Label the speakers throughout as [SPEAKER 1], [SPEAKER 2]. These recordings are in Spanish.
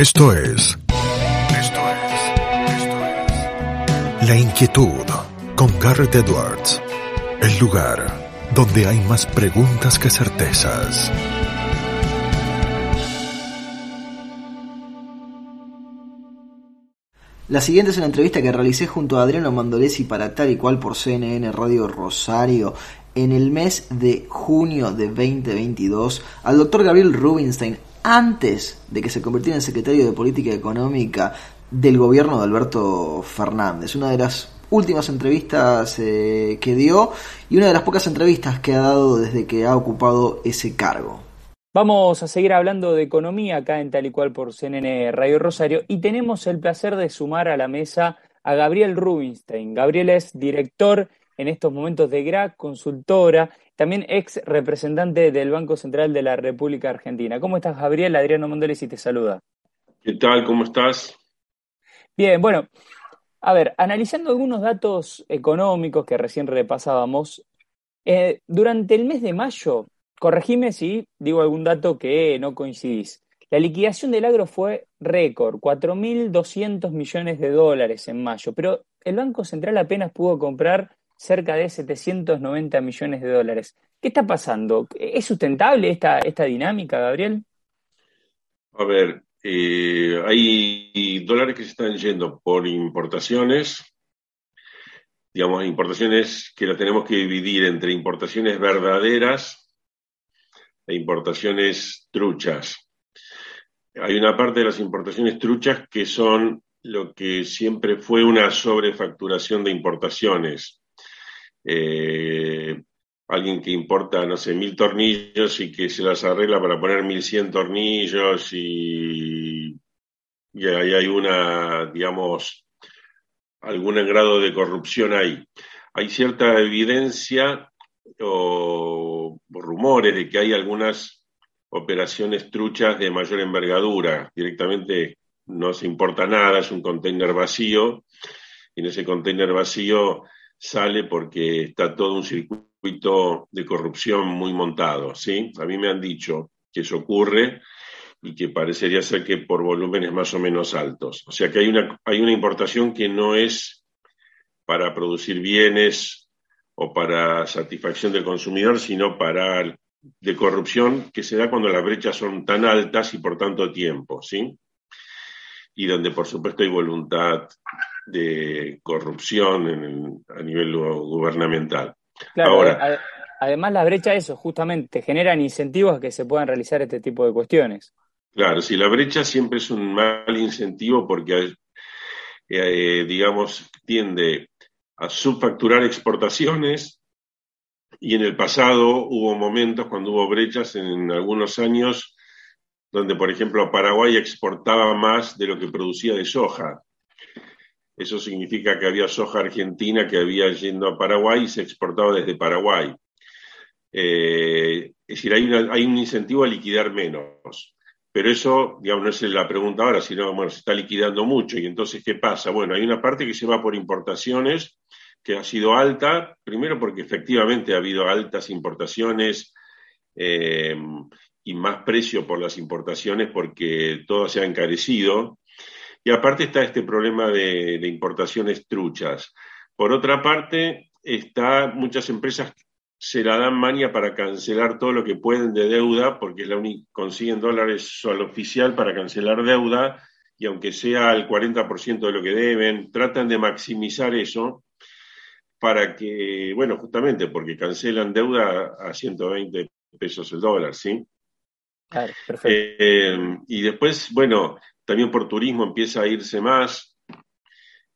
[SPEAKER 1] Esto es. Esto es. Esto es. La inquietud con Garrett Edwards. El lugar donde hay más preguntas que certezas.
[SPEAKER 2] La siguiente es una entrevista que realicé junto a Adriano Mandolesi para tal y cual por CNN Radio Rosario en el mes de junio de 2022 al doctor Gabriel Rubinstein antes de que se convirtiera en secretario de Política Económica del gobierno de Alberto Fernández. Una de las últimas entrevistas eh, que dio y una de las pocas entrevistas que ha dado desde que ha ocupado ese cargo.
[SPEAKER 3] Vamos a seguir hablando de economía acá en tal y cual por CNN Radio Rosario y tenemos el placer de sumar a la mesa a Gabriel Rubinstein. Gabriel es director en estos momentos de GRA, consultora, también ex representante del Banco Central de la República Argentina. ¿Cómo estás, Gabriel? Adriano Mondoles y te saluda.
[SPEAKER 4] ¿Qué tal? ¿Cómo estás?
[SPEAKER 3] Bien, bueno, a ver, analizando algunos datos económicos que recién repasábamos, eh, durante el mes de mayo corregime si digo algún dato que no coincidís. La liquidación del agro fue récord, 4.200 millones de dólares en mayo, pero el Banco Central apenas pudo comprar cerca de 790 millones de dólares. ¿Qué está pasando? ¿Es sustentable esta, esta dinámica, Gabriel?
[SPEAKER 4] A ver, eh, hay dólares que se están yendo por importaciones, digamos, importaciones que las tenemos que dividir entre importaciones verdaderas e importaciones truchas. Hay una parte de las importaciones truchas que son lo que siempre fue una sobrefacturación de importaciones. Eh, alguien que importa, no sé, mil tornillos y que se las arregla para poner mil cien tornillos y, ahí hay una, digamos, algún grado de corrupción ahí. Hay cierta evidencia o, rumores de que hay algunas operaciones truchas de mayor envergadura. Directamente no se importa nada, es un container vacío y en ese container vacío sale porque está todo un circuito de corrupción muy montado, ¿sí? A mí me han dicho que eso ocurre y que parecería ser que por volúmenes más o menos altos. O sea que hay una, hay una importación que no es para producir bienes o para satisfacción del consumidor, sino para de corrupción que se da cuando las brechas son tan altas y por tanto tiempo, ¿sí? Y donde por supuesto hay voluntad de corrupción a nivel gubernamental.
[SPEAKER 3] Claro, Ahora, además la brecha eso, justamente, generan incentivos a que se puedan realizar este tipo de cuestiones.
[SPEAKER 4] Claro, si la brecha siempre es un mal incentivo porque, eh, digamos, tiende a subfacturar exportaciones y en el pasado hubo momentos cuando hubo brechas en algunos años donde, por ejemplo, Paraguay exportaba más de lo que producía de soja. Eso significa que había soja argentina que había yendo a Paraguay y se exportaba desde Paraguay. Eh, es decir, hay, hay, un incentivo a liquidar menos. Pero eso, digamos, no es la pregunta ahora, sino, bueno, se está liquidando mucho. Y entonces, ¿qué pasa? Bueno, hay una parte que se va por importaciones que ha sido alta, primero porque efectivamente ha habido altas importaciones eh, y más precio por las importaciones porque todo se ha encarecido. Y aparte está este problema de, importaciones truchas. Por otra parte, está muchas empresas se la dan mania para cancelar todo lo que pueden de deuda, porque es la única, consiguen dólares al oficial para cancelar deuda, y aunque sea el 40% de lo que deben, tratan de maximizar eso para que, bueno, justamente porque cancelan deuda a 120 pesos el dólar, ¿sí?
[SPEAKER 3] Claro, perfecto.
[SPEAKER 4] Eh, y después, bueno, también por turismo empieza a irse más,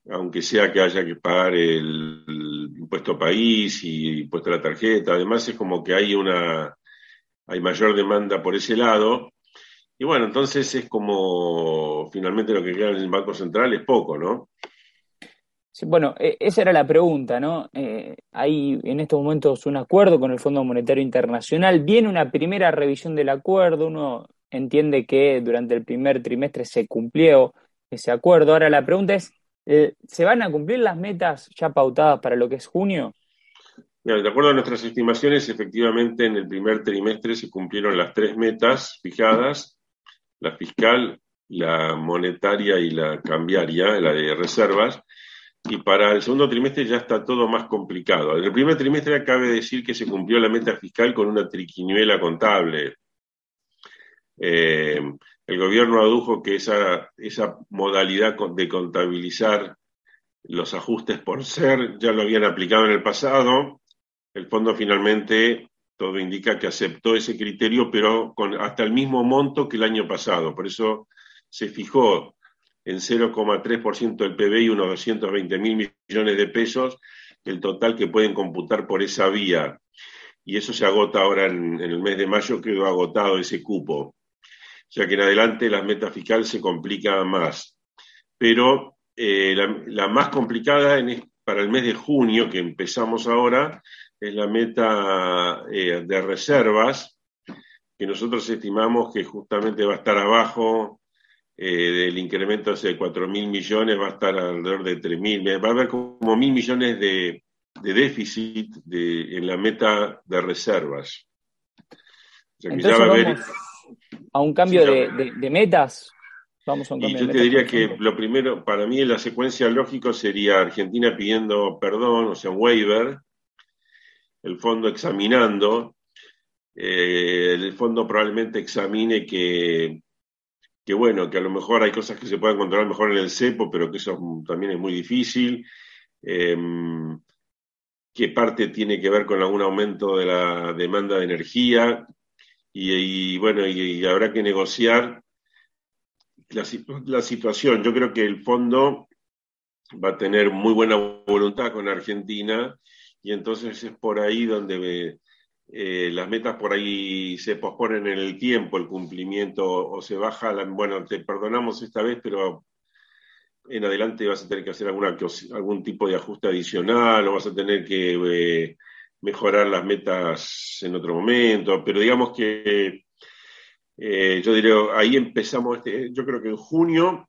[SPEAKER 4] aunque sea que haya que pagar el, impuesto país y impuesto a la tarjeta. Además es como que hay una, hay mayor demanda por ese lado. Y bueno, entonces es como finalmente lo que queda en el Banco Central es poco, ¿no?
[SPEAKER 3] bueno, e, esa era la pregunta, ¿no? Eh, hay en estos momentos un acuerdo con el Fondo Monetario Internacional, viene una primera revisión del acuerdo, uno entiende que durante el primer trimestre se cumplió ese acuerdo. Ahora la pregunta es, eh, ¿se van a cumplir las metas ya pautadas para lo que es junio?
[SPEAKER 4] de acuerdo a nuestras estimaciones, efectivamente en el primer trimestre se cumplieron las tres metas fijadas, la fiscal, la monetaria y la cambiaria, la de reservas, y para el segundo trimestre ya está todo más complicado. En el primer trimestre cabe decir que se cumplió la meta fiscal con una triquiñuela contable. Eh, el gobierno adujo que esa, modalidad de contabilizar los ajustes por ser ya lo habían aplicado en el pasado. El fondo finalmente, todo indica que aceptó ese criterio, pero con hasta el mismo monto que el año pasado. Por eso se fijó en 0,3% del PBI unos 220 mil millones de pesos, el total que pueden computar por esa vía. Y eso se agota ahora en, el mes de mayo, quedó agotado ese cupo. O sea que en adelante la meta fiscal se complica más. Pero eh, la, más complicada para el mes de junio, que empezamos ahora, es la meta eh, de reservas, que nosotros estimamos que justamente va a estar abajo eh, del incremento de 4 mil millones va a estar alrededor de 3 mil. Va a haber como mil millones de, déficit en la meta de reservas.
[SPEAKER 3] Entonces, a, un cambio de, metas.
[SPEAKER 4] Vamos a un cambio y yo te diría que lo primero, para mí la secuencia lógica sería Argentina pidiendo perdón, o sea, waiver, el fondo examinando, eh, el fondo probablemente examine que que bueno, que a lo mejor hay cosas que se pueden controlar mejor en el cepo, pero que eso también es muy difícil. Em, qué parte tiene que ver con algún aumento de la demanda de energía y, bueno, y, habrá que negociar la, la, situación. Yo creo que el fondo va a tener muy buena voluntad con Argentina y entonces es por ahí donde eh, las metas por ahí se posponen en el tiempo, el cumplimiento, o se baja, bueno, te perdonamos esta vez, pero en adelante vas a tener que hacer alguna, algún tipo de ajuste adicional o vas a tener que eh, mejorar las metas en otro momento, pero digamos que eh, yo diría, ahí empezamos, este, yo creo que en junio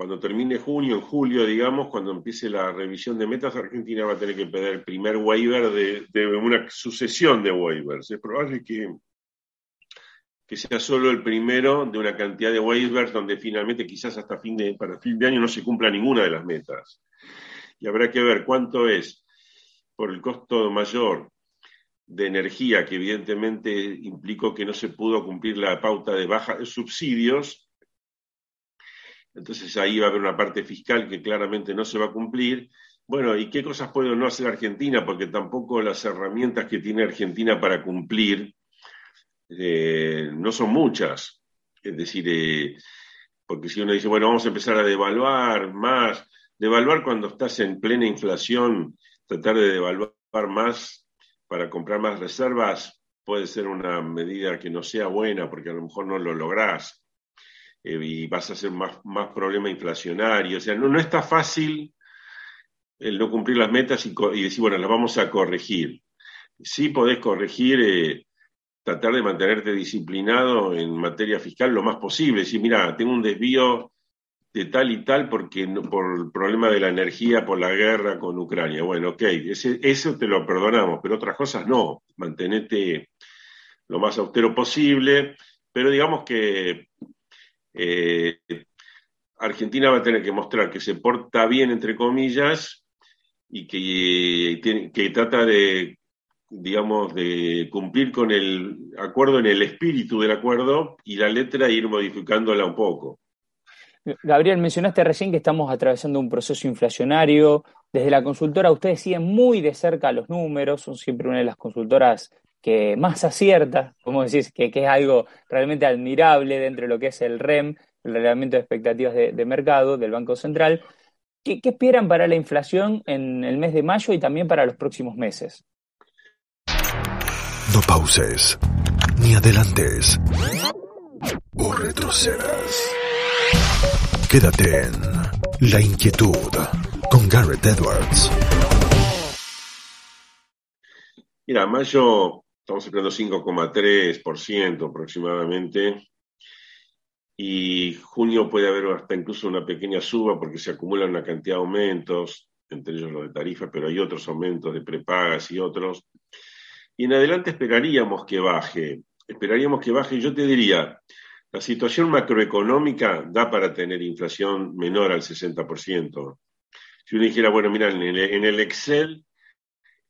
[SPEAKER 4] cuando termine junio, en julio, digamos, cuando empiece la revisión de metas, Argentina va a tener que pedir el primer waiver de, una sucesión de waivers. Es probable que, que sea solo el primero de una cantidad de waivers donde finalmente quizás hasta fin de, para fin de año no se cumpla ninguna de las metas. Y habrá que ver cuánto es por el costo mayor de energía, que evidentemente implicó que no se pudo cumplir la pauta de baja subsidios, entonces ahí va a haber una parte fiscal que claramente no se va a cumplir. Bueno, ¿y qué cosas puede no hacer Argentina? Porque tampoco las herramientas que tiene Argentina para cumplir eh, no son muchas. Es decir, eh, porque si uno dice, bueno, vamos a empezar a devaluar más, devaluar cuando estás en plena inflación, tratar de devaluar más para comprar más reservas puede ser una medida que no sea buena porque a lo mejor no lo lográs. Eh, y vas a hacer más, más problema inflacionario. O sea, no, no está fácil el no cumplir las metas y, decir, bueno, las vamos a corregir. Sí podés corregir, eh, tratar de mantenerte disciplinado en materia fiscal lo más posible. Decir, mira, tengo un desvío de tal y tal porque por el problema de la energía, por la guerra con Ucrania. Bueno, ok, eso te lo perdonamos, pero otras cosas no. Mantenete lo más austero posible, pero digamos que eh, Argentina va a tener que mostrar que se porta bien, entre comillas, y que, que trata de, digamos, de cumplir con el acuerdo en el espíritu del acuerdo y la letra ir modificándola un poco.
[SPEAKER 3] Gabriel, mencionaste recién que estamos atravesando un proceso inflacionario. Desde la consultora, ustedes siguen muy de cerca los números, son siempre una de las consultoras que más acierta, como decís, que, que, es algo realmente admirable dentro de lo que es el REM, el reglamento de expectativas de, mercado del Banco Central. ¿Qué, esperan para la inflación en el mes de mayo y también para los próximos meses?
[SPEAKER 1] No pauses, ni adelantes, o retrocedas. Quédate en La Inquietud con Garrett Edwards.
[SPEAKER 4] Mira, mayo estamos esperando 5,3% aproximadamente. Y junio puede haber hasta incluso una pequeña suba porque se acumulan una cantidad de aumentos, entre ellos los de tarifa, pero hay otros aumentos de prepagas y otros. Y en adelante esperaríamos que baje. Esperaríamos que baje. Yo te diría, la situación macroeconómica da para tener inflación menor al 60%. Si uno dijera, bueno, mira, en el, Excel,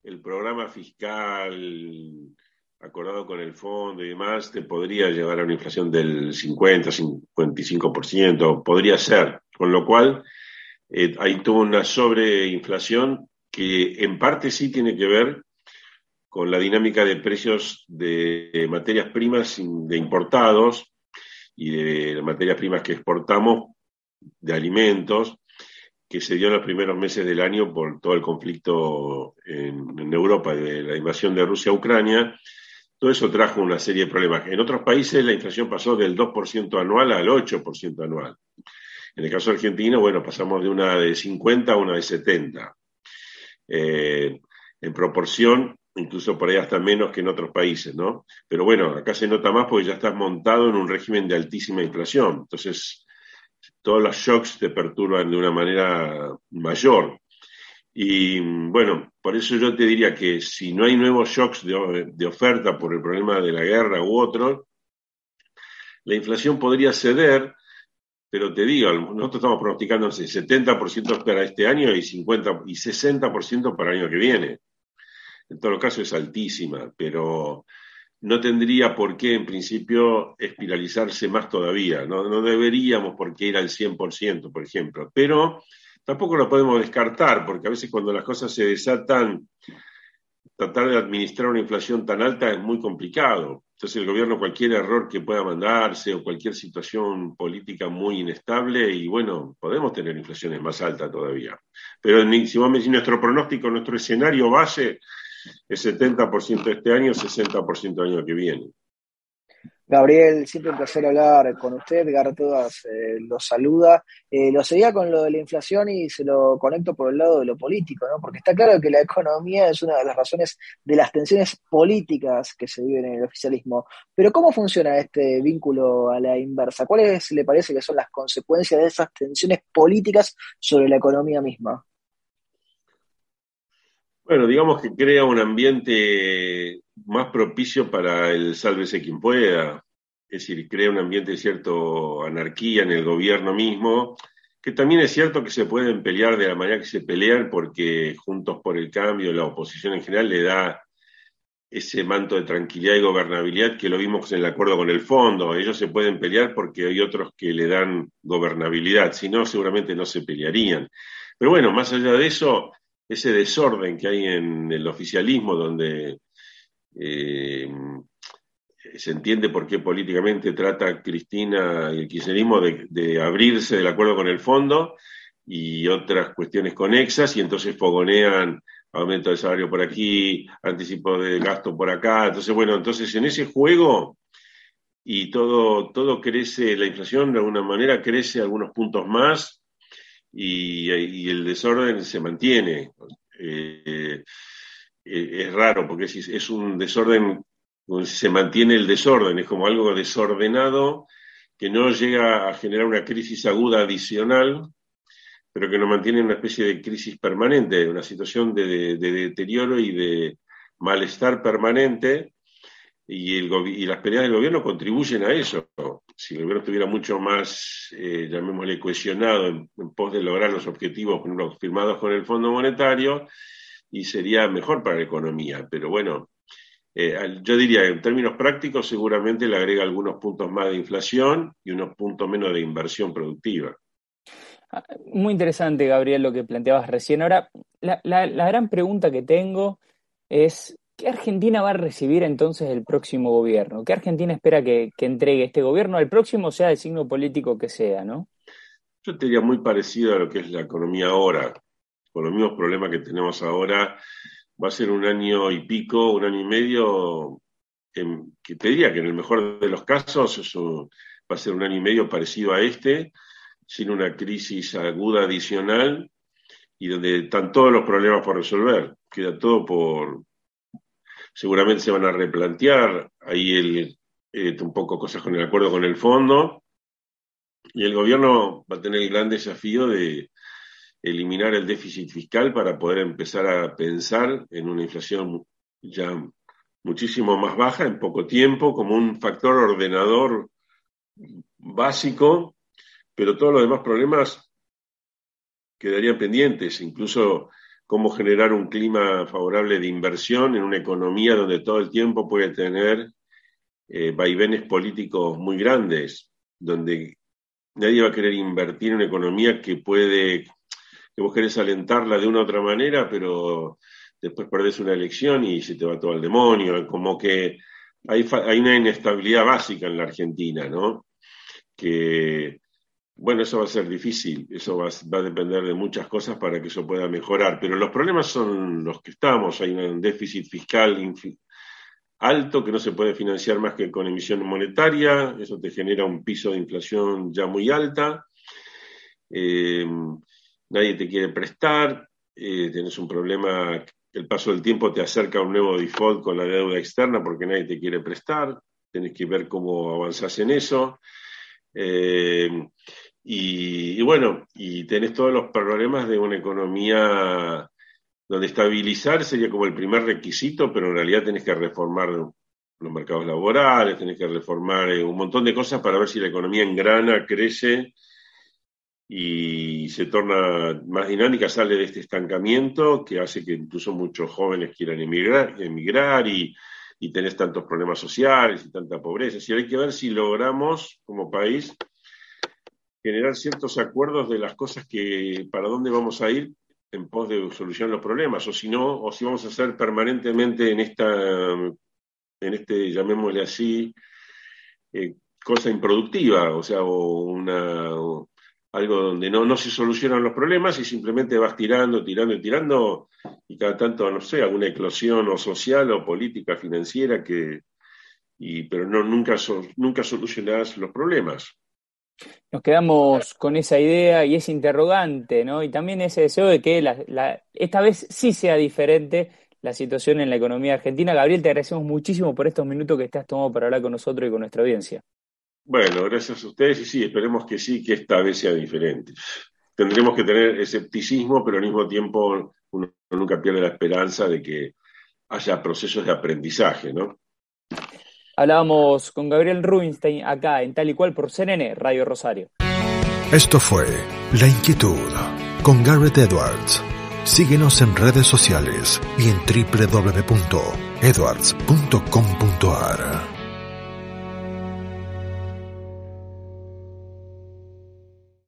[SPEAKER 4] el programa fiscal acordado con el fondo y demás, te podría llevar a una inflación del 50, 55%, podría ser. Con lo cual, eh, ahí tuvo una sobreinflación que en parte sí tiene que ver con la dinámica de precios de materias primas de importados y de materias primas que exportamos, de alimentos, que se dio en los primeros meses del año por todo el conflicto en, Europa de la invasión de Rusia a Ucrania. Todo eso trajo una serie de problemas. En otros países la inflación pasó del 2% anual al 8% anual. En el caso de Argentina, bueno, pasamos de una de 50 a una de 70. Eh, en proporción, incluso por ahí hasta menos que en otros países, ¿no? Pero bueno, acá se nota más porque ya estás montado en un régimen de altísima inflación. Entonces, todos los shocks te perturban de una manera mayor. Y bueno, por eso yo te diría que si no hay nuevos shocks de, oferta por el problema de la guerra u otro, la inflación podría ceder pero te digo, nosotros estamos pronosticando 70% para este año y 50 y 60% para el año que viene. En todo caso es altísima, pero no tendría por qué en principio espiralizarse más todavía. No, deberíamos por ir al 100%, por ejemplo. Pero tampoco lo podemos descartar, porque a veces cuando las cosas se desatan, tratar de administrar una inflación tan alta es muy complicado. Entonces el gobierno cualquier error que pueda mandarse o cualquier situación política muy inestable y bueno, podemos tener inflaciones más altas todavía. Pero si vos me decís nuestro pronóstico, nuestro escenario base es 70% este año, 60% el año que viene.
[SPEAKER 2] Gabriel, siempre un placer hablar con usted. Edgar Todas eh, lo saluda. Eh, lo seguía con lo de la inflación y se lo conecto por el lado de lo político, ¿no? Porque está claro que la economía es una de las razones de las tensiones políticas que se viven en el oficialismo. Pero ¿cómo funciona este vínculo a la inversa? ¿Cuáles le parece que son las consecuencias de esas tensiones políticas sobre la economía misma?
[SPEAKER 4] Bueno, digamos que crea un ambiente más propicio para el sálvese quien pueda, es decir, crea un ambiente de cierta anarquía en el gobierno mismo, que también es cierto que se pueden pelear de la manera que se pelean porque Juntos por el Cambio, la oposición en general, le da ese manto de tranquilidad y gobernabilidad que lo vimos en el acuerdo con el fondo. Ellos se pueden pelear porque hay otros que le dan gobernabilidad, si no, seguramente no se pelearían. Pero bueno, más allá de eso, ese desorden que hay en el oficialismo, donde eh, se entiende por qué políticamente trata Cristina y el kirchnerismo de, abrirse del acuerdo con el fondo y otras cuestiones conexas, y entonces fogonean aumento de salario por aquí, anticipo de gasto por acá. Entonces, bueno, entonces en ese juego y todo, todo crece, la inflación de alguna manera crece algunos puntos más, y, el desorden se mantiene. Eh, eh, es raro porque es, un desorden, se mantiene el desorden, es como algo desordenado que no llega a generar una crisis aguda adicional, pero que nos mantiene en una especie de crisis permanente, una situación de deterioro y de malestar permanente y, el, y las peleas del gobierno contribuyen a eso. Si el gobierno estuviera mucho más, eh, llamémosle, cohesionado en, pos de lograr los objetivos firmados con el Fondo Monetario, y sería mejor para la economía. Pero bueno, eh, yo diría, en términos prácticos, seguramente le agrega algunos puntos más de inflación y unos puntos menos de inversión productiva.
[SPEAKER 3] Ah, muy interesante, Gabriel, lo que planteabas recién. Ahora, la, la gran pregunta que tengo es ¿Qué Argentina va a recibir entonces el próximo gobierno? ¿Qué Argentina espera que, entregue este gobierno al próximo, sea el signo político que sea, no?
[SPEAKER 4] Yo te diría muy parecido a lo que es la economía ahora. Con los mismos problemas que tenemos ahora, va a ser un año y pico, un año y medio, que, te diría que en el mejor de los casos eso va a ser un año y medio parecido a este, sin una crisis aguda adicional y donde están todos los problemas por resolver. Queda todo por, seguramente se van a replantear. Ahí el, eh, un poco cosas con el acuerdo con el fondo. Y el gobierno va a tener el gran desafío de eliminar el déficit fiscal para poder empezar a pensar en una inflación ya muchísimo más baja en poco tiempo como un factor ordenador básico, pero todos los demás problemas quedarían pendientes, incluso cómo generar un clima favorable de inversión en una economía donde todo el tiempo puede tener eh, vaivenes políticos muy grandes, donde nadie va a querer invertir en una economía que puede, que vos querés alentarla de una u otra manera, pero después perdés una elección y se te va todo al demonio, como que hay, hay una inestabilidad básica en la Argentina, ¿no? Que, bueno, eso va a ser difícil, eso va, va, a depender de muchas cosas para que eso pueda mejorar, pero los problemas son los que estamos, hay un déficit fiscal alto que no se puede financiar más que con emisión monetaria, eso te genera un piso de inflación ya muy alta, eh, nadie te quiere prestar, eh, tienes un problema, el paso del tiempo te acerca a un nuevo default con la deuda externa porque nadie te quiere prestar, tienes que ver cómo avanzas en eso. Eh, y, bueno, y tenés todos los problemas de una economía donde estabilizar sería como el primer requisito, pero en realidad tenés que reformar los mercados laborales, tenés que reformar eh, un montón de cosas para ver si la economía engrana, crece y se torna más dinámica, sale de este estancamiento que hace que incluso muchos jóvenes quieran emigrar, y, tenés tantos problemas sociales y tanta pobreza. Y hay que ver si logramos como país generar ciertos acuerdos de las cosas que, para dónde vamos a ir en pos de solucionar los problemas, o si no, o si vamos a hacer permanentemente en esta, en este, llamémosle así, eh, cosa improductiva, o sea, o una algo donde no, no se solucionan los problemas y simplemente vas tirando, tirando y tirando, y cada tanto, no sé, alguna eclosión o social o política financiera que, y, pero no, nunca, nunca solucionás los problemas.
[SPEAKER 3] Nos quedamos con esa idea y ese interrogante, ¿no? Y también ese deseo de que esta vez sí sea diferente la situación en la economía argentina. Gabriel, te agradecemos muchísimo por estos minutos que te has tomado para hablar con nosotros y con nuestra audiencia.
[SPEAKER 4] Bueno, gracias a ustedes y sí, esperemos que sí, que esta vez sea diferente. Tendremos que tener escepticismo, pero al mismo tiempo uno nunca pierde la esperanza de que haya procesos de aprendizaje, ¿no?
[SPEAKER 3] Hablábamos con Gabriel Rubinstein acá en tal y cual por CNN Radio Rosario.
[SPEAKER 1] Esto fue La Inquietud con Garrett Edwards. Síguenos en redes sociales y en www.edwards.com.ar.